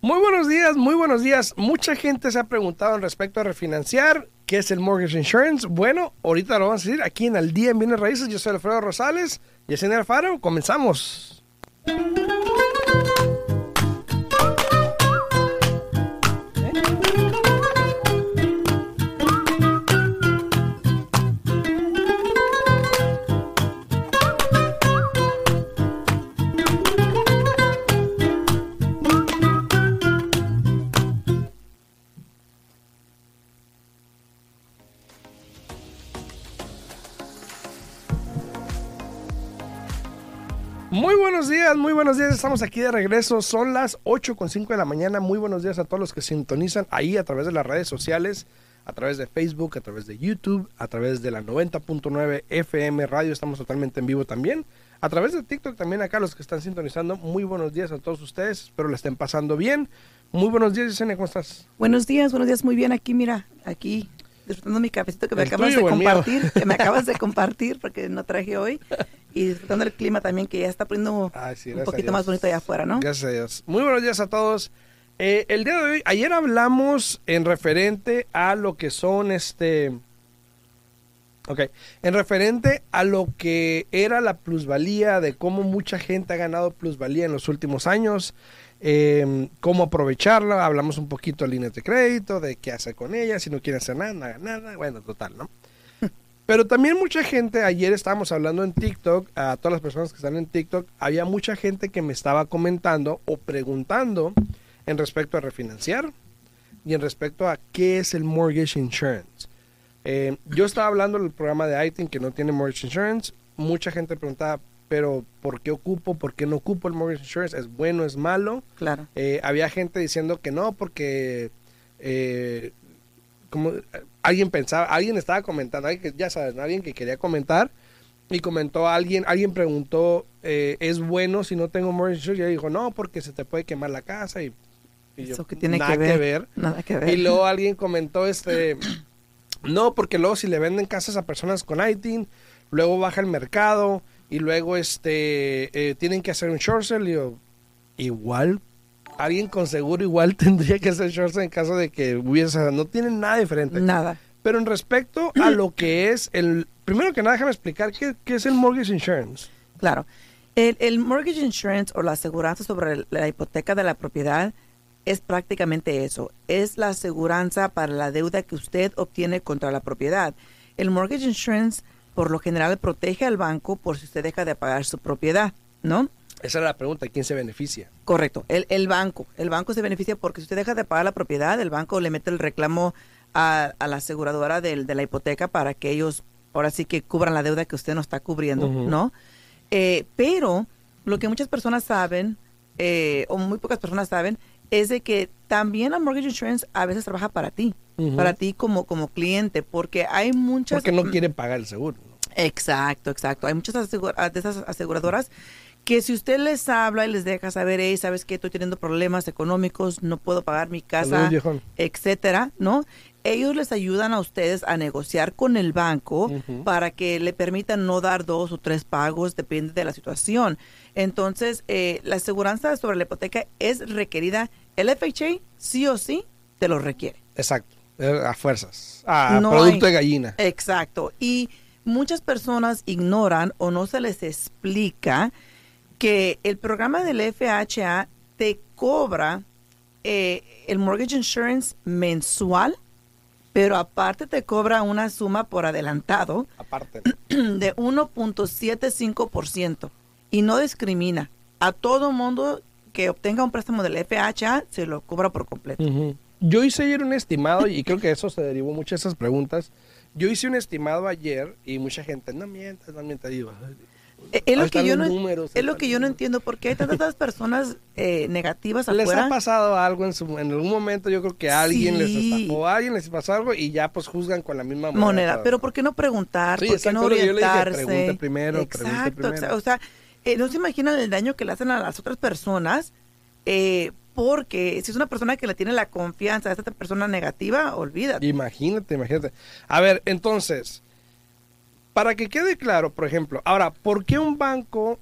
Muy buenos días, muy buenos días. Mucha gente se ha preguntado en respecto a refinanciar. ¿Qué es el mortgage insurance? Bueno, ahorita lo vamos a decir aquí en Al Día en Bienes Raíces. Yo soy Alfredo Rosales y el Alfaro. Comenzamos. Muy buenos días, muy buenos días. Estamos aquí de regreso. Son las 8 con 5 de la mañana. Muy buenos días a todos los que sintonizan ahí a través de las redes sociales, a través de Facebook, a través de YouTube, a través de la 90.9 FM Radio. Estamos totalmente en vivo también. A través de TikTok también acá los que están sintonizando. Muy buenos días a todos ustedes. Espero la estén pasando bien. Muy buenos días, Yesenia. ¿Cómo estás? Buenos días, buenos días. Muy bien aquí, mira, aquí disfrutando mi cafecito que me acabas de compartir, que me acabas de compartir porque no traje hoy y disfrutando el clima también que ya está poniendo un poquito más bonito allá afuera, ¿no? Gracias a Dios. Muy buenos días a todos. Eh, el día de hoy, ayer hablamos en referente a lo que son este... Ok, en referente a lo que era la plusvalía, de cómo mucha gente ha ganado plusvalía en los últimos años, eh, cómo aprovecharla, hablamos un poquito de líneas de crédito, de qué hacer con ellas, si no quiere hacer nada, nada, nada, bueno, total, ¿no? Pero también mucha gente, ayer estábamos hablando en TikTok, a todas las personas que están en TikTok, había mucha gente que me estaba comentando o preguntando en respecto a refinanciar y en respecto a qué es el mortgage insurance. Eh, yo estaba hablando del programa de ITIN que no tiene mortgage insurance. Mucha gente preguntaba, pero ¿por qué ocupo? ¿Por qué no ocupo el mortgage insurance? ¿Es bueno? ¿Es malo? Claro. Eh, había gente diciendo que no, porque eh, como alguien pensaba, alguien estaba comentando, alguien que, ya sabes, alguien que quería comentar y comentó a alguien, alguien preguntó, eh, ¿es bueno si no tengo mortgage insurance? Y dijo, no, porque se te puede quemar la casa y, Eso que tiene nada que ver, Nada que ver. Y luego alguien comentó, este, no, porque luego si le venden casas a personas con ITIN, luego baja el mercado y luego este eh, tienen que hacer un short sale. Y yo, igual, alguien con seguro igual tendría que hacer short sale en caso de que hubiese, no tienen nada diferente. Nada. Pero en respecto a lo que es el, primero que nada déjame explicar qué, qué es el mortgage insurance. Claro. El, el, mortgage insurance o la aseguranza sobre la hipoteca de la propiedad es prácticamente eso. Es la aseguranza para la deuda que usted obtiene contra la propiedad. El mortgage insurance por lo general protege al banco por si usted deja de pagar su propiedad, ¿no? Esa era la pregunta, ¿quién se beneficia? Correcto, el, el banco. El banco se beneficia porque si usted deja de pagar la propiedad, el banco le mete el reclamo a, a la aseguradora de, de, la hipoteca para que ellos ahora sí que cubran la deuda que usted no está cubriendo, uh -huh. ¿no? Eh, pero lo que muchas personas saben, eh, o muy pocas personas saben, es de que también la mortgage insurance a veces trabaja para ti, uh -huh. para ti como, como cliente, porque hay muchas... Porque no quieren pagar el seguro. Exacto, exacto. Hay muchas asegura de esas aseguradoras que si usted les habla y les deja saber, hey, sabes que estoy teniendo problemas económicos, no puedo pagar mi casa, etcétera, ¿no? Ellos les ayudan a ustedes a negociar con el banco uh -huh. para que le permitan no dar dos o tres pagos, depende de la situación. Entonces, eh, la aseguranza sobre la hipoteca es requerida. El FHA, sí o sí, te lo requiere. Exacto, a fuerzas, a no producto hay, de gallina. Exacto. Y muchas personas ignoran o no se les explica que el programa del FHA te cobra eh, el mortgage insurance mensual, pero aparte te cobra una suma por adelantado aparte. de 1.75% y no discrimina. A todo mundo que obtenga un préstamo del FHA se lo cobra por completo. Uh -huh. Yo hice ayer un estimado y creo que eso se derivó mucho de esas preguntas. Yo hice un estimado ayer y mucha gente, no mientas, no mientas. Eh, es lo que yo no números, es lo que yo no entiendo porque hay tantas personas eh, negativas les afuera. ha pasado algo en su en algún momento yo creo que alguien sí. les estafó alguien les pasó algo y ya pues juzgan con la misma moneda, moneda pero por qué no preguntar sí, por qué no orientarse yo le dije, primero exacto primero. o sea eh, no se imaginan el daño que le hacen a las otras personas eh, porque si es una persona que le tiene la confianza a esta persona negativa olvídate imagínate imagínate a ver entonces para que quede claro, por ejemplo, ahora, ¿por qué un banco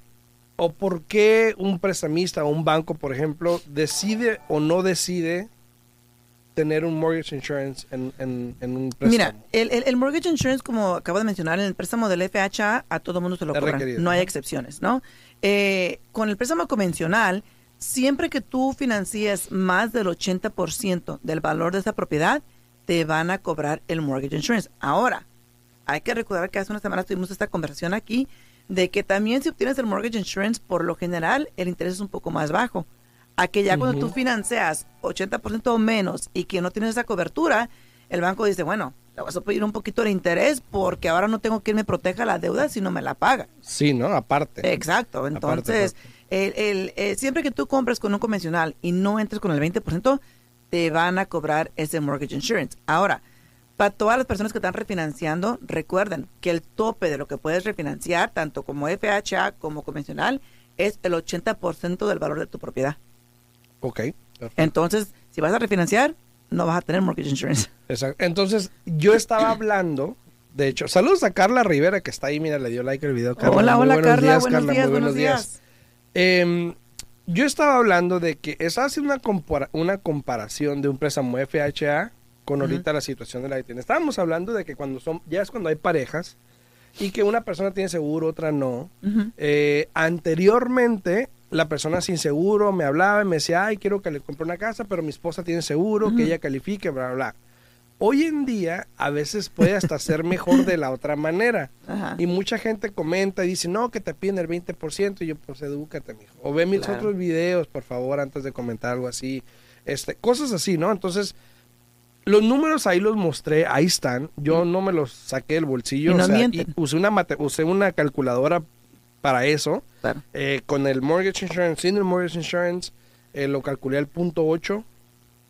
o por qué un prestamista o un banco, por ejemplo, decide o no decide tener un mortgage insurance en, un préstamo? Mira, el, mortgage insurance, como acabo de mencionar, en el préstamo del FHA a todo mundo se lo cobran. No hay excepciones, ¿no? Eh, con el préstamo convencional, siempre que tú financies más del 80% del valor de esa propiedad, te van a cobrar el mortgage insurance. Ahora, hay que recordar que hace una semana tuvimos esta conversación aquí de que también si obtienes el mortgage insurance, por lo general el interés es un poco más bajo. A que ya cuando tú financias 80% o menos y que no tienes esa cobertura, el banco dice, bueno, le vas a pedir un poquito de interés porque ahora no tengo quien me proteja la deuda si no me la paga. Sí, ¿no? Aparte. Exacto. Entonces, El, eh, siempre que tú compres con un convencional y no entres con el 20%, te van a cobrar ese mortgage insurance. Ahora, para todas las personas que están refinanciando, recuerden que el tope de lo que puedes refinanciar, tanto como FHA como convencional, es el 80% del valor de tu propiedad. Ok. Entonces, si vas a refinanciar, no vas a tener mortgage insurance. Exacto. Entonces, yo estaba hablando, de hecho, saludos a Carla Rivera, que está ahí, mira, le dio like al video. Carla. Hola, hola, Carla, buenos días, buenos días. Em, yo estaba hablando de que estaba haciendo una, una comparación de un préstamo FHA con ahorita la situación de la ITN. Estábamos hablando de que cuando son, ya es cuando hay parejas y que una persona tiene seguro, otra no. Eh, anteriormente, la persona sin seguro me hablaba y me decía, ay, quiero que le compre una casa, pero mi esposa tiene seguro, que ella califique, bla, bla, bla. Hoy en día, a veces puede hasta ser mejor de la otra manera. Y mucha gente comenta y dice, no, que te piden el 20%. Y yo, pues, edúcate, mijo. O ve mis otros videos, por favor, antes de comentar algo así. Este, cosas así, ¿no? Entonces, los números ahí los mostré, ahí están. Yo no me los saqué del bolsillo. o sea, usé, una usé una calculadora para eso. Eh, con el mortgage insurance, sin el mortgage insurance, eh, lo calculé al punto 8.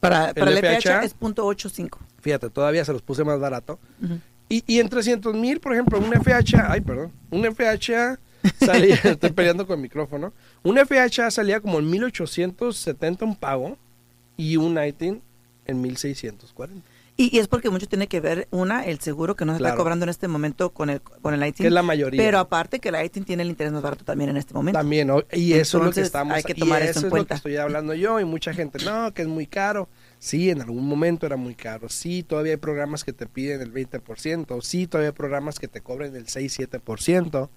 Para, para el, FHA, es punto 85. Fíjate, todavía se los puse más barato. y, y en 300 mil, por ejemplo, un FHA, ay, perdón, un FHA salía, estoy peleando con el micrófono, un FHA salía como en 1870 un pago y un ITIN en 1640. Y, y, es porque mucho tiene que ver, una, el seguro que nos está cobrando en este momento con el, con el ITIN. Que es la mayoría. Pero aparte que el ITIN tiene el interés más barato también en este momento. También, y eso es lo que estamos... Hay que tomar eso, en es lo que estoy hablando yo y mucha gente, no, que es muy caro. Sí, en algún momento era muy caro. Sí, todavía hay programas que te piden el 20%. Sí, todavía hay programas que te cobren el 6-7%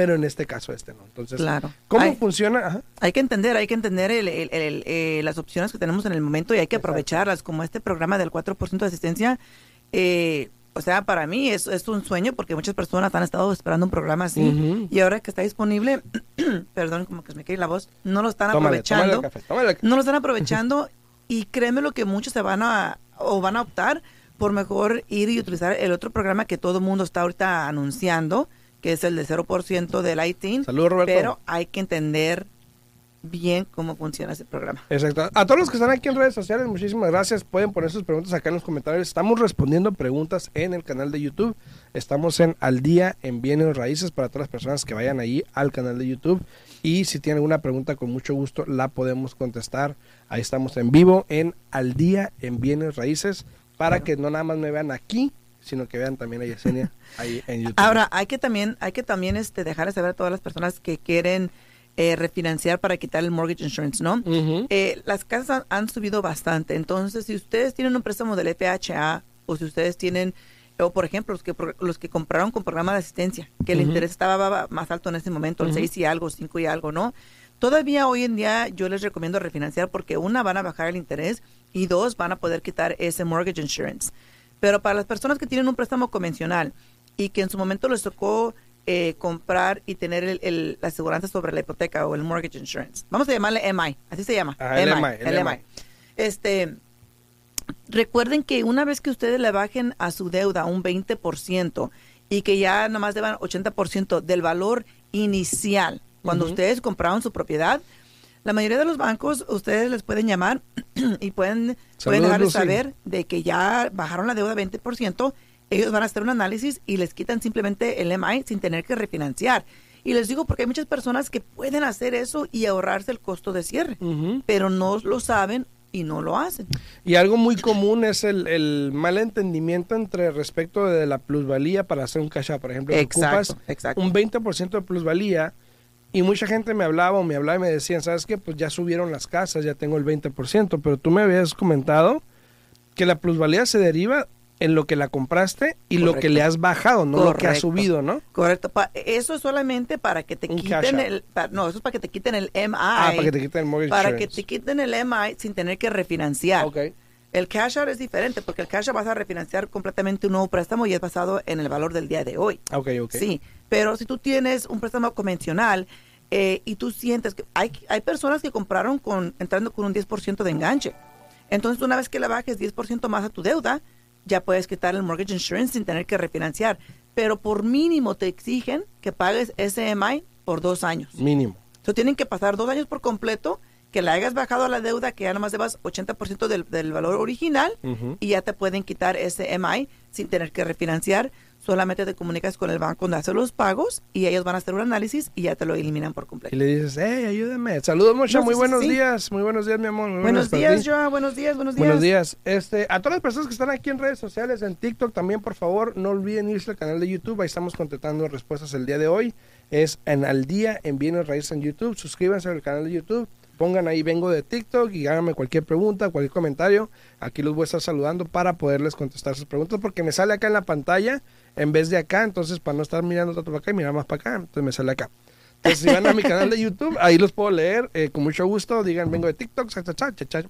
pero en este caso este no. Entonces, claro. ¿cómo funciona? Hay que entender, hay que entender el, el, eh, las opciones que tenemos en el momento y hay que aprovecharlas, como este programa del 4% de asistencia. Eh, o sea, para mí es, es, un sueño porque muchas personas han estado esperando un programa así y ahora que está disponible, perdón, como que se me cae la voz, no lo están aprovechando. No lo están aprovechando y créeme lo que muchos se van a o van a optar por mejor ir y utilizar el otro programa que todo el mundo está ahorita anunciando, que es el de 0% del ITIN. Saludos, Roberto. Pero hay que entender bien cómo funciona ese programa. Exacto. A todos los que están aquí en redes sociales, muchísimas gracias. Pueden poner sus preguntas acá en los comentarios. Estamos respondiendo preguntas en el canal de YouTube. Estamos en Al Día en Bienes Raíces para todas las personas que vayan ahí al canal de YouTube. Y si tienen alguna pregunta, con mucho gusto la podemos contestar. Ahí estamos en vivo en Al Día en Bienes Raíces para que no nada más me vean aquí, sino que vean también a Yesenia ahí en YouTube. Ahora, hay que también, hay que también este, dejar saber a todas las personas que quieren eh, refinanciar para quitar el mortgage insurance, ¿no? Eh, las casas han, subido bastante, entonces si ustedes tienen un préstamo del FHA o si ustedes tienen, o por ejemplo, los que, los que compraron con programa de asistencia, que el interés estaba más alto en ese momento, el 6 y algo, 5 y algo, ¿no? Todavía hoy en día yo les recomiendo refinanciar porque una, van a bajar el interés y dos, van a poder quitar ese mortgage insurance. Pero para las personas que tienen un préstamo convencional y que en su momento les tocó eh, comprar y tener el, la aseguranza sobre la hipoteca o el mortgage insurance, vamos a llamarle MI, así se llama. el MI, el, MI. Este, recuerden que una vez que ustedes le bajen a su deuda un 20% y que ya nomás deban 80% del valor inicial, cuando ustedes compraron su propiedad, la mayoría de los bancos, ustedes les pueden llamar y pueden, pueden dejarles saber de que ya bajaron la deuda 20%. Ellos van a hacer un análisis y les quitan simplemente el MI sin tener que refinanciar. Y les digo porque hay muchas personas que pueden hacer eso y ahorrarse el costo de cierre, pero no lo saben y no lo hacen. Y algo muy común es el, el mal entendimiento entre respecto de la plusvalía para hacer un cash out. Por ejemplo, exacto, ocupas un 20% de plusvalía y mucha gente me hablaba o me hablaba y me decían, ¿sabes qué? Pues ya subieron las casas, ya tengo el 20%, pero tú me habías comentado que la plusvalía se deriva en lo que la compraste y lo que le has bajado, no lo que ha subido, ¿no? Correcto. eso es solamente para que te quiten el... no, eso es para que te quiten el MI. Ah, para que te quiten el mortgage Para que te quiten el MI sin tener que refinanciar. Okay. El cash out es diferente porque el cash out vas a refinanciar completamente un nuevo préstamo y es basado en el valor del día de hoy. Ok, ok. Sí, pero si tú tienes un préstamo convencional eh, y tú sientes que hay, hay personas que compraron con entrando con un 10% de enganche. Entonces, una vez que le bajes 10% más a tu deuda, ya puedes quitar el mortgage insurance sin tener que refinanciar. Pero por mínimo te exigen que pagues SMI por dos años. Mínimo. Entonces tienen que pasar dos años por completo, que le hayas bajado a la deuda, que ya nomás debas 80% del, del valor original y ya te pueden quitar SMI sin tener que refinanciar solamente te comunicas con el banco donde hace los pagos y ellos van a hacer un análisis y ya te lo eliminan por completo. Y le dices, hey, ayúdame. Saludos, mucho, muy buenos días. Muy buenos días, mi amor. buenos días, Joa. Buenos días, buenos días. Buenos días. Este, a todas las personas que están aquí en redes sociales, en TikTok también, por favor, no olviden irse al canal de YouTube. Ahí estamos contestando respuestas el día de hoy. Es en Al Día en Bienes Raíces en YouTube. Suscríbanse al canal de YouTube pongan ahí, vengo de TikTok y háganme cualquier pregunta, cualquier comentario. Aquí los voy a estar saludando para poderles contestar sus preguntas porque me sale acá en la pantalla en vez de acá, entonces para no estar mirando tanto para acá y mirar más para acá, entonces me sale acá. Entonces, si van a mi canal de YouTube, ahí los puedo leer eh, con mucho gusto. Digan, vengo de TikTok, cha, cha, cha,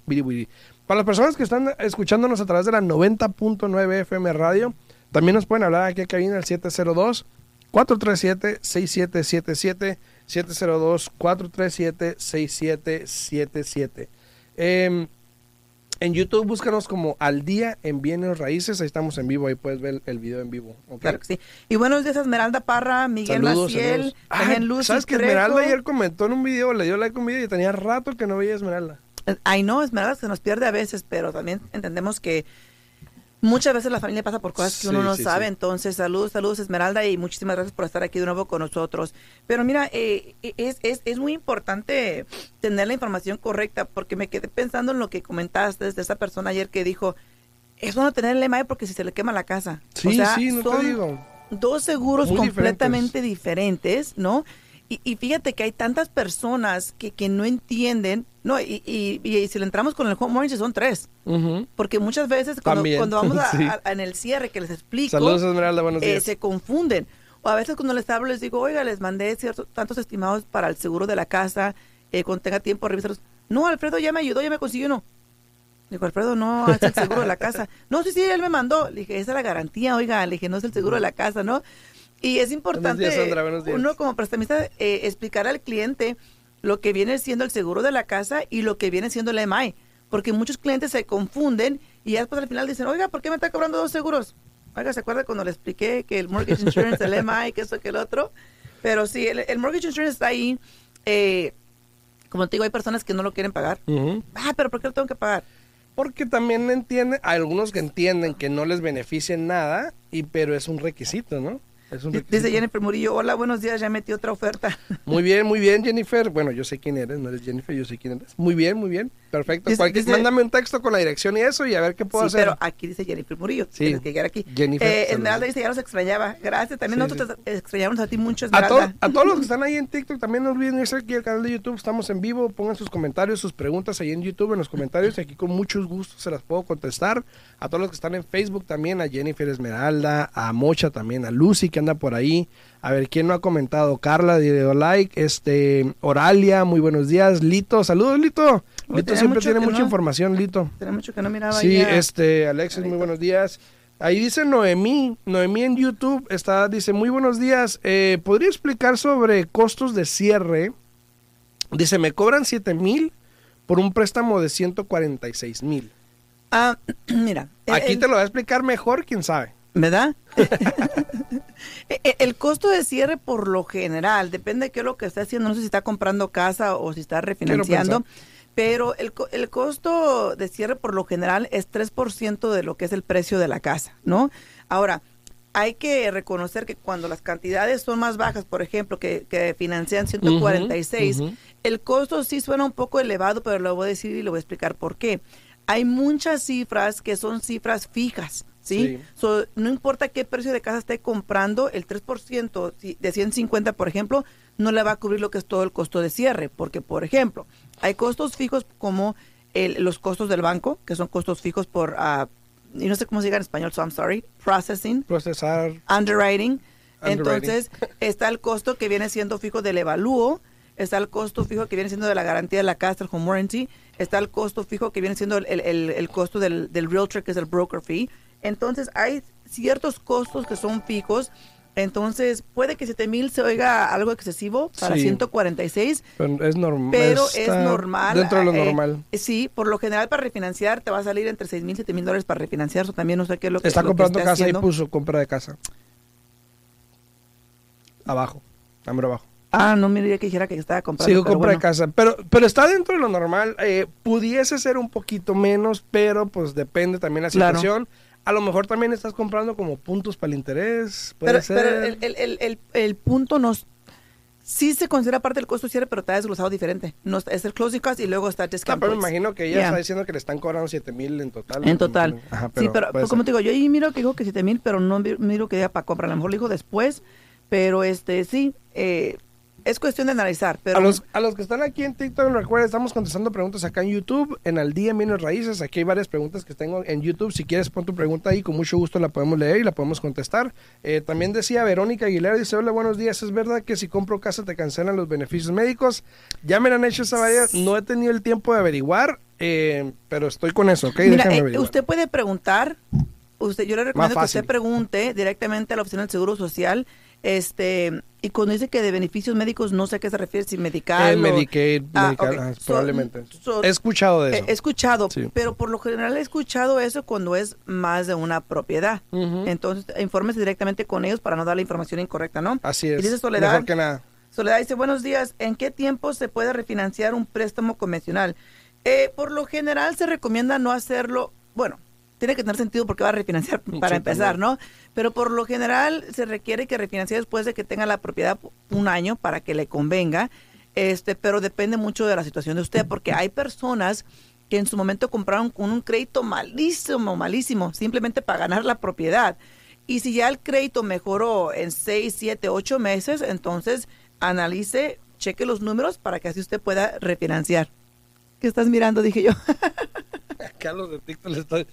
Para las personas que están escuchándonos a través de la 90.9 FM Radio, también nos pueden hablar aquí a cabina al 702 437 6777 702 437 6777. Eh, en YouTube búscanos como Al Día en Bienes Raíces. Ahí estamos en vivo, ahí puedes ver el video en vivo. Claro que sí. Y buenos días Esmeralda Parra, Miguel Maciel, también Luz ¿Sabes que Esmeralda ayer comentó en un video, le dio like a un video y tenía rato que no veía Esmeralda? Ay, no, Esmeralda se nos pierde a veces, pero también entendemos que Muchas veces la familia pasa por cosas que uno no sabe, entonces saludos, saludos Esmeralda y muchísimas gracias por estar aquí de nuevo con nosotros. Pero mira, eh, es, es, es, muy importante tener la información correcta porque me quedé pensando en lo que comentaste desde esa persona ayer que dijo, es bueno tener el EMAI porque si se le quema la casa. Sí, sí, no te digo. Dos seguros completamente diferentes, ¿no? Y, fíjate que hay tantas personas que, que no entienden, no, y, y, si le entramos con el home mortgage son tres, porque muchas veces cuando, cuando vamos a, en el cierre que les explico, Saludos, Esmeralda, buenos eh, se confunden. O a veces cuando les hablo les digo, oiga, les mandé ciertos tantos estimados para el seguro de la casa, eh, cuando tenga tiempo revisarlos. No, Alfredo ya me ayudó, ya me consiguió uno. Dijo, Alfredo, no, es el seguro de la casa. No, sí, sí, él me mandó. Le dije, esa es la garantía, oiga. Le dije, no es el seguro de la casa, ¿no? Y es importante uno como prestamista eh, explicar al cliente lo que viene siendo el seguro de la casa y lo que viene siendo el EMI, porque muchos clientes se confunden y después al final dicen, oiga, ¿por qué me está cobrando dos seguros? Oiga, ¿se acuerda cuando le expliqué que el mortgage insurance, el EMI, que eso, que el otro? Pero sí, el, mortgage insurance está ahí. Eh, como te digo, hay personas que no lo quieren pagar. Ah, pero ¿por qué lo tengo que pagar? Porque también entienden, hay algunos que entienden que no les beneficia nada, y pero es un requisito, ¿no? Dice Jennifer Murillo, hola, buenos días, ya metí otra oferta. Muy bien, muy bien, Jennifer. Bueno, yo sé quién eres, no eres Jennifer, yo sé quién eres. Muy bien, muy bien. Perfecto. mándame un texto con la dirección y eso y a ver qué puedo sí, hacer. pero aquí dice Jennifer Murillo. Sí. Tienes que llegar aquí. Jennifer. Eh, Esmeralda dice, ya los extrañaba. Gracias. También nosotros te extrañamos a ti mucho, Esmeralda. A, a, todos los que están ahí en TikTok, también no olviden irse aquí al canal de YouTube. Estamos en vivo. Pongan sus comentarios, sus preguntas ahí en YouTube, en los comentarios. Y aquí con mucho gusto se las puedo contestar. A todos los que están en Facebook también, a Jennifer Esmeralda, a Mocha también, a Lucy que anda por ahí. A ver, ¿quién no ha comentado? Carla, dio like. Este, Oralia, muy buenos días. Lito, saludos, Lito. Lito siempre tiene mucha información, Lito. Tiene mucho que no miraba. Sí, este, Alexis, muy buenos días. Ahí dice Noemí, Noemí en YouTube está, dice, muy buenos días, eh, ¿podría explicar sobre costos de cierre? Dice, me cobran 7 mil por un préstamo de 146 mil. Ah, mira. Aquí te lo va a explicar mejor, quién sabe. ¿Verdad? E, e, el costo de cierre por lo general, depende de qué es lo que está haciendo, no sé si está comprando casa o si está refinanciando, pero el, el costo de cierre por lo general es 3% de lo que es el precio de la casa, ¿no? Ahora, hay que reconocer que cuando las cantidades son más bajas, por ejemplo, que, que financian 146, el costo sí suena un poco elevado, pero lo voy a decir y lo voy a explicar por qué. Hay muchas cifras que son cifras fijas. ¿Sí? no importa qué precio de casa esté comprando, el 3% de 150, por ejemplo, no le va a cubrir lo que es todo el costo de cierre, porque, por ejemplo, hay costos fijos como los costos del banco, que son costos fijos por, uh, y no sé cómo se diga en español, so I'm sorry, processing, procesar, underwriting. Entonces, está el costo que viene siendo fijo del evalúo, está el costo fijo que viene siendo de la garantía de la casa, el home warranty, está el costo fijo que viene siendo el, el, el costo del, del realtor, que es el broker fee, entonces hay ciertos costos que son fijos. Entonces, puede que 7 mil se oiga algo excesivo para 146. Pero es normal. Pero es normal. Dentro de lo eh, normal. sí, por lo general para refinanciar te va a salir entre 6 mil y 7 mil dólares para refinanciar. Eso también no sé qué es lo que Está comprando casa y puso compra de casa. Abajo. Número abajo. Ah, no me diría que dijera que estaba comprando. Sí, compra de casa. Pero, pero está dentro de lo normal. Eh, pudiese ser un poquito menos, pero pues depende también la situación. A lo mejor también estás comprando como puntos para el interés. Puede pero, ser. pero el, el, el, el, punto no. Sí se considera parte del costo cierre, pero está desglosado diferente. No, es el closing cost y luego está discount. Pero me imagino que ella está diciendo que le están cobrando 7 mil en total. En total. sí, pero pues, como te digo, yo ahí miro que dijo que 7 mil, pero no miro que ya para comprar. A lo mejor lo dijo después, pero este sí. Eh, es cuestión de analizar. Pero... A, los, a los que están aquí en TikTok, recuerden, estamos contestando preguntas acá en YouTube, en Al Día en Bienes Raíces. Aquí hay varias preguntas que tengo en YouTube. Si quieres, pon tu pregunta ahí, con mucho gusto la podemos leer y la podemos contestar. Eh, también decía Verónica Aguilera, dice, hola, buenos días. ¿Es verdad que si compro casa te cancelan los beneficios médicos? Ya me han hecho esa variedad. No he tenido el tiempo de averiguar, eh, pero estoy con eso, ¿ok? Mira, eh, usted puede preguntar. Usted, yo le recomiendo que usted pregunte directamente a la oficina del Seguro Social este, y cuando dice que de beneficios médicos, no sé a qué se refiere, si medical. Eh, Medicaid, ah, probablemente. he escuchado de eso. He, escuchado, pero por lo general he escuchado eso cuando es más de una propiedad. Entonces, infórmese directamente con ellos para no dar la información incorrecta, ¿no? Así es. Y dice Soledad, Mejor que nada. Soledad dice, buenos días, ¿en qué tiempo se puede refinanciar un préstamo convencional? Eh, por lo general se recomienda no hacerlo, bueno, tiene que tener sentido porque va a refinanciar para empezar, ¿no? Pero por lo general se requiere que refinancie después de que tenga la propiedad un año para que le convenga, este, pero depende mucho de la situación de usted, porque hay personas que en su momento compraron con un crédito malísimo, malísimo, simplemente para ganar la propiedad. Y si ya el crédito mejoró en 6, 7, 8 meses, entonces analice, cheque los números para que así usted pueda refinanciar. ¿Qué estás mirando? Dije yo. Carlos de TikTok le estoy,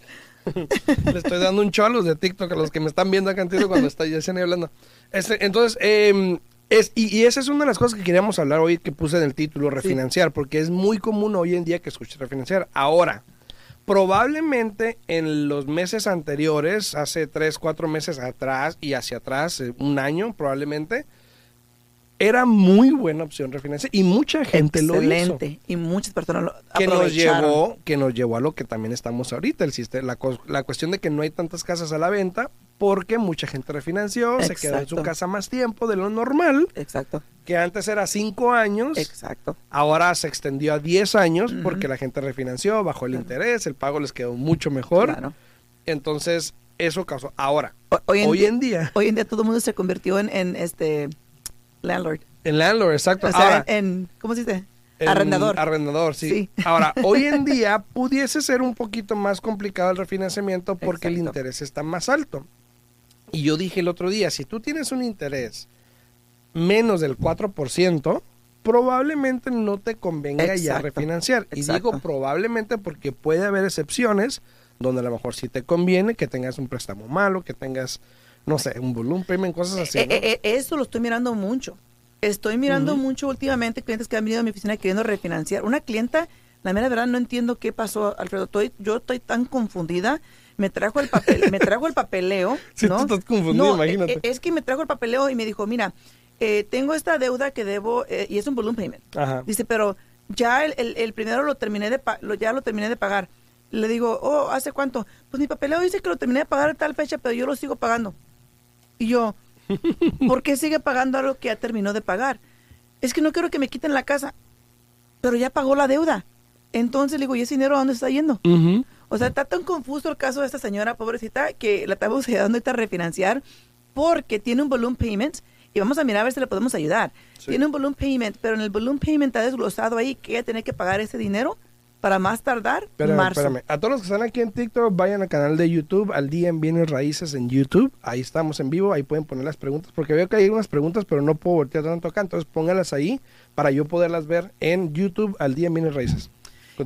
Le estoy dando un cholo de TikTok a los que me están viendo acá en TikTok cuando está ya hablando. Este, entonces, em, es, y, esa es una de las cosas que queríamos hablar hoy que puse en el título, refinanciar, porque es muy común hoy en día que escuche refinanciar. Ahora, probablemente en los meses anteriores, hace tres, cuatro meses atrás y hacia atrás, eh, un año probablemente, era muy buena opción refinanciar y mucha gente lo hizo. y muchas personas lo que nos llevó que nos llevó a lo que también estamos ahorita el sistema, la, cuestión de que no hay tantas casas a la venta porque mucha gente refinanció, se quedó en su casa más tiempo de lo normal. Exacto. Que antes era cinco años. Exacto. Ahora se extendió a diez años porque la gente refinanció, bajó el interés, el pago les quedó mucho mejor. Claro. Entonces, eso causó. Ahora, hoy, en, día. Hoy en día todo el mundo se convirtió en, en este Landlord. En landlord, exacto. Ahora, en, ¿cómo se dice? arrendador. Arrendador, sí. Ahora, hoy en día pudiese ser un poquito más complicado el refinanciamiento porque el interés está más alto. Y yo dije el otro día, si tú tienes un interés menos del 4%, probablemente no te convenga ya refinanciar. Y digo probablemente porque puede haber excepciones donde a lo mejor sí te conviene que tengas un préstamo malo, que tengas no sé, un volumen payment, cosas así. Eh, eh, eh, eso lo estoy mirando mucho. Estoy mirando mucho últimamente clientes que han venido a mi oficina queriendo refinanciar. Una clienta, la mera verdad, no entiendo qué pasó, Alfredo. Estoy, yo estoy tan confundida. Me trajo el papel, me trajo el papeleo. Sí, tú estás confundido, imagínate. Es que me trajo el papeleo y me dijo, mira, tengo esta deuda que debo, y es un volumen payment. Ajá. Dice, pero ya el, el, primero lo terminé de lo, ya lo terminé de pagar. Le digo, oh, ¿hace cuánto? Pues mi papeleo dice que lo terminé de pagar a tal fecha, pero yo lo sigo pagando. Y yo, ¿por qué sigue pagando algo que ya terminó de pagar? Es que no quiero que me quiten la casa, pero ya pagó la deuda. Entonces le digo, ¿y ese dinero a dónde está yendo? O sea, está tan confuso el caso de esta señora pobrecita que la estamos ayudando a refinanciar porque tiene un balloon payment y vamos a mirar a ver si le podemos ayudar. Tiene un balloon payment, pero en el balloon payment está desglosado ahí que ella tiene que pagar ese dinero para más tardar espérame, marzo. Espérame. A todos los que están aquí en TikTok, vayan al canal de YouTube, al día en Bienes Raíces en YouTube. Ahí estamos en vivo, ahí pueden poner las preguntas, porque veo que hay unas preguntas, pero no puedo voltear tanto acá, entonces pónganlas ahí para yo poderlas ver en YouTube al día en Bienes Raíces.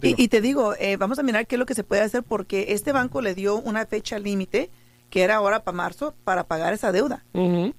Y, te digo, eh, vamos a mirar qué es lo que se puede hacer porque este banco le dio una fecha límite que era ahora para marzo, para pagar esa deuda.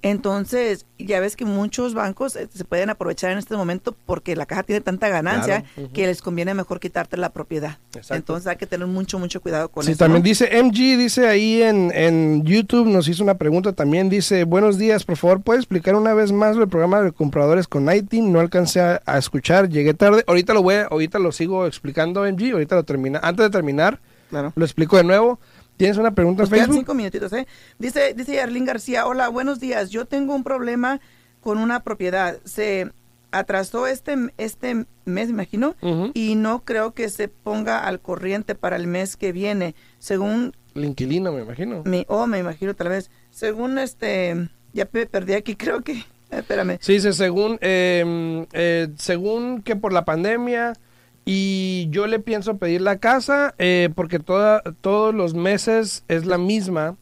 Entonces, ya ves que muchos bancos eh, se pueden aprovechar en este momento porque la caja tiene tanta ganancia que les conviene mejor quitarte la propiedad. Entonces, hay que tener mucho, mucho cuidado con eso. Sí, también dice MG, dice ahí en, en YouTube, nos hizo una pregunta también, dice, buenos días, por favor, ¿puedes explicar una vez más el programa de compradores con Nighting? No alcancé a, escuchar, llegué tarde. Ahorita lo voy, ahorita lo sigo explicando, MG, ahorita lo termina. Antes de terminar, lo explico de nuevo. ¿Tienes una pregunta en Facebook? cinco minutitos, ¿eh? Dice, dice Arlene García, hola, buenos días. Yo tengo un problema con una propiedad. Se atrasó este, este mes, imagino, y no creo que se ponga al corriente para el mes que viene. Según... El inquilino, me imagino. Mi, oh, me imagino tal vez. Según este... Ya perdí aquí, creo que... Espérame. Sí, dice, según, em, eh, según que por la pandemia y yo le pienso pedir la casa eh, porque toda, todos los meses es la misma.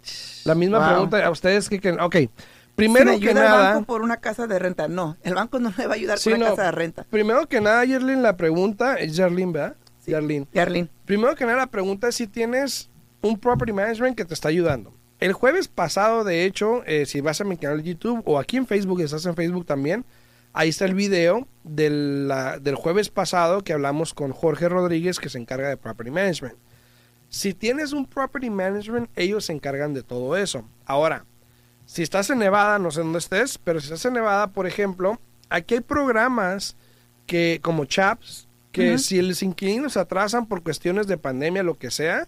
La misma pregunta a ustedes que... que ok, primero que nada... el banco por una casa de renta. No, el banco no le va a ayudar por una casa de renta. Primero que nada, Yerlin, la pregunta... Es Yerlin, ¿verdad? Sí, Yerlin. Primero que nada, la pregunta es si tienes un property management que te está ayudando. El jueves pasado, de hecho, eh, si vas a mi canal de YouTube o aquí en Facebook, estás en Facebook también Ahí está el video del, del jueves pasado que hablamos con Jorge Rodríguez que se encarga de Property Management. Si tienes un Property Management, ellos se encargan de todo eso. Ahora, si estás en Nevada, no sé dónde estés, pero si estás en Nevada, por ejemplo, aquí hay programas que, como CHAPS, que si los inquilinos se atrasan por cuestiones de pandemia, lo que sea,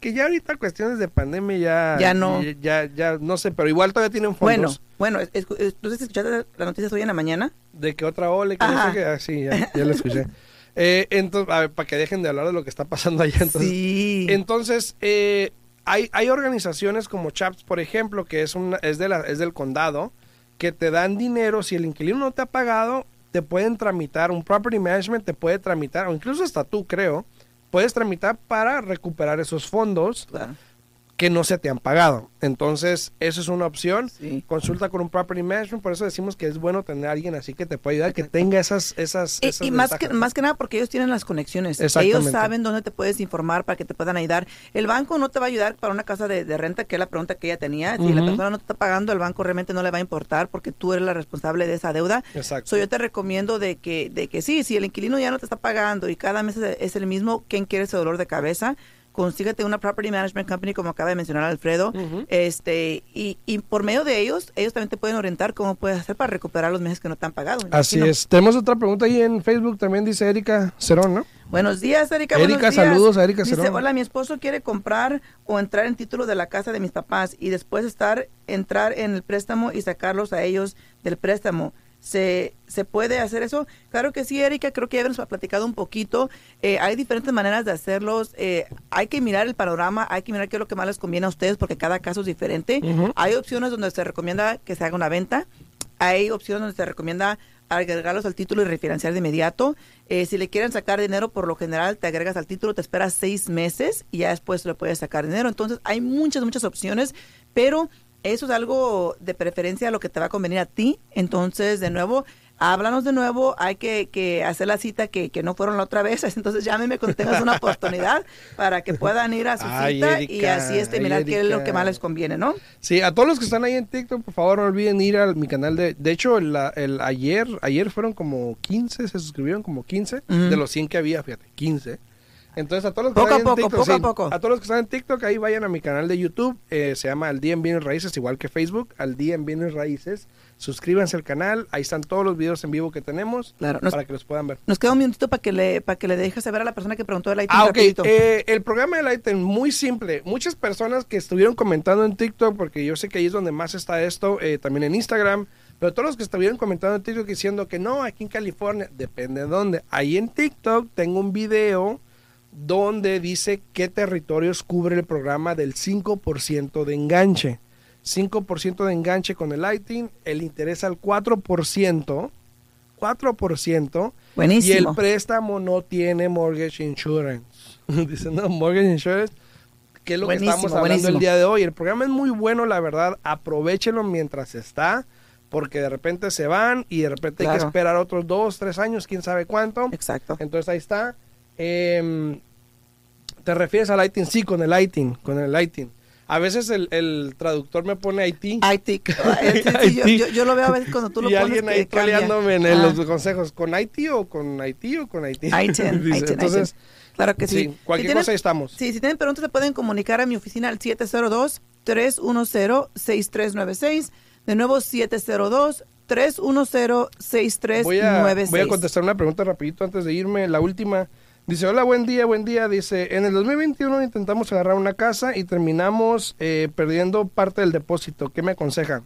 que ya ahorita cuestiones de pandemia ya ya no. ya ya, no sé pero igual todavía tienen fondos. Bueno bueno entonces escuchaste la noticia hoy en la mañana de que otra ola que no sé qué ah, sí ya, ya lo escuché. Eh, entonces a ver, para que dejen de hablar de lo que está pasando allá entonces. Sí. entonces eh, hay hay organizaciones como Chaps por ejemplo que es una es de la es del condado que te dan dinero si el inquilino no te ha pagado te pueden tramitar un property management te puede tramitar o incluso hasta tú creo puedes tramitar para recuperar esos fondos que no se te han pagado. Entonces, eso es una opción. Consulta con un property management, por eso decimos que es bueno tener a alguien así que te pueda ayudar, que tenga esas... esas, y, más, que, más que nada porque ellos tienen las conexiones. Ellos saben dónde te puedes informar para que te puedan ayudar. El banco no te va a ayudar para una casa de, renta, que es la pregunta que ella tenía. Si la persona no te está pagando, el banco realmente no le va a importar porque tú eres la responsable de esa deuda. Exacto. yo te recomiendo de que, de que sí, si el inquilino ya no te está pagando y cada mes es el mismo, ¿quién quiere ese dolor de cabeza? Consíguete una property management company como acaba de mencionar Alfredo, este y, y, por medio de ellos, ellos también te pueden orientar cómo puedes hacer para recuperar los meses que no te han pagado. Así es. Tenemos otra pregunta ahí en Facebook, también dice Erika Cerón, ¿no? Buenos días, Erika. Erika, saludos a Erika Cerón. Dice, hola, mi esposo quiere comprar o entrar en título de la casa de mis papás y después estar, entrar en el préstamo y sacarlos a ellos del préstamo. ¿Se, ¿Se puede hacer eso? Claro que sí, Erika, creo que ya ha platicado un poquito. Eh, hay diferentes maneras de hacerlos. Eh, hay que mirar el panorama, hay que mirar qué es lo que más les conviene a ustedes porque cada caso es diferente. Hay opciones donde se recomienda que se haga una venta. Hay opciones donde se recomienda agregarlos al título y refinanciar de inmediato. Eh, si le quieren sacar dinero, por lo general te agregas al título, te esperas seis meses y ya después le puedes sacar dinero. Entonces hay muchas, muchas opciones, pero eso es algo de preferencia a lo que te va a convenir a ti. Entonces, de nuevo, háblanos de nuevo, hay que, hacer la cita que, no fueron la otra vez, entonces llámeme cuando tengas una oportunidad para que puedan ir a su cita y así este, mirar qué es lo que más les conviene, ¿no? Sí, a todos los que están ahí en TikTok, por favor no olviden ir a mi canal de, de hecho, el, ayer, ayer fueron como 15, se suscribieron como 15, de los 100 que había, fíjate, 15. Entonces, a todos los que están en TikTok, a, todos los que están en TikTok, ahí vayan a mi canal de YouTube. Eh, se llama Al Día en Bienes Raíces, igual que Facebook, Al Día en Bienes Raíces. Suscríbanse al canal, ahí están todos los videos en vivo que tenemos para que los puedan ver. Nos queda un minutito para que le para que le dejes saber a la persona que preguntó del item. Ah, ok. Eh, el programa del item, muy simple. Muchas personas que estuvieron comentando en TikTok, porque yo sé que ahí es donde más está esto, eh, también en Instagram, pero todos los que estuvieron comentando en TikTok diciendo que no, aquí en California, depende de dónde. Ahí en TikTok tengo un video donde dice qué territorios cubre el programa del 5% de enganche. 5% de enganche con el Lighting, el interés al 4%, 4%, Buenísimo. y el préstamo no tiene mortgage insurance. Dice, no, mortgage insurance, que es lo que estamos hablando el día de hoy. El programa es muy bueno, la verdad, aprovechenlo mientras está, porque de repente se van y de repente hay que esperar otros dos, tres años, quién sabe cuánto. Exacto. Entonces ahí está. Em, ¿Te refieres al Lighting? Sí, con el Lighting, con el Lighting. A veces el, el traductor me pone Haití. Haití. yo, yo, lo veo a veces cuando tú lo y pones. Y alguien ahí peleándome en, ah. los consejos. ¿Con Haití o con Haití o con Haití? Haití. Entonces, claro que sí. sí cualquier cosa ahí estamos. Sí, si tienen preguntas se pueden comunicar a mi oficina al 702-310-6396. De nuevo, 702-310-6396. Voy a, voy a contestar una pregunta rapidito antes de irme. La última. Dice, hola, buen día, buen día. Dice, en el 2021 intentamos agarrar una casa y terminamos eh, perdiendo parte del depósito. ¿Qué me aconseja?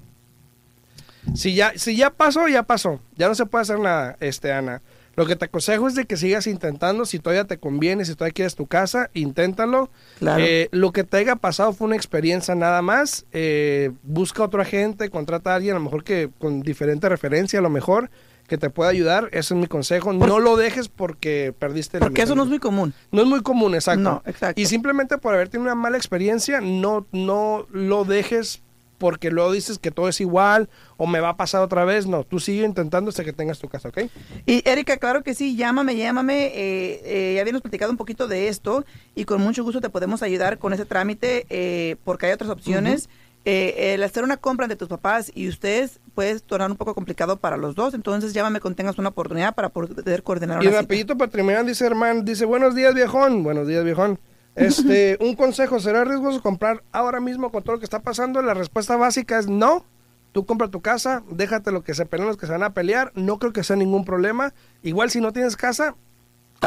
Si ya, si ya pasó, ya pasó. Ya no se puede hacer nada, este, Ana. Lo que te aconsejo es de que sigas intentando. Si todavía te conviene, si todavía quieres tu casa, inténtalo. Claro. Eh, lo que te haya pasado fue una experiencia nada más. Eh, busca otro agente, contrata a alguien, a lo mejor que con diferente referencia, a lo mejor que te pueda ayudar. Ese es mi consejo. no lo dejes porque perdiste el Porque eso no es muy común. No es muy común, exacto. No, exacto. Y simplemente por haber tenido una mala experiencia, no, no lo dejes porque luego dices que todo es igual o me va a pasar otra vez. No, tú sigue intentando hasta que tengas tu casa, ¿ok? Y Erika, claro que sí, llámame, llámame. Eh, eh, ya habíamos platicado un poquito de esto y con mucho gusto te podemos ayudar con ese trámite eh, porque hay otras opciones eh, el hacer una compra de tus papás y ustedes puede tornar un poco complicado para los dos, entonces llámame cuando tengas una oportunidad para poder coordinar una Y rapidito para terminar, dice hermano, dice, buenos días viejón, buenos días viejón. Este, un consejo, ¿será riesgoso comprar ahora mismo con todo lo que está pasando? La respuesta básica es no. Tú compra tu casa, déjate lo que se peleen los que se van a pelear, no creo que sea ningún problema. Igual si no tienes casa,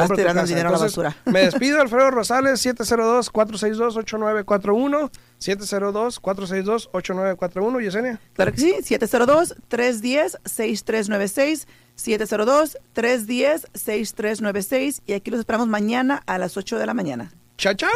Estás tirando el dinero a la basura. Me despido, Alfredo Rosales, 702-462-8941. 702-462-8941, Yesenia. Claro que sí, 702-310-6396. 702-310-6396. Y aquí los esperamos mañana a las 8 de la mañana. ¡Chao, chao!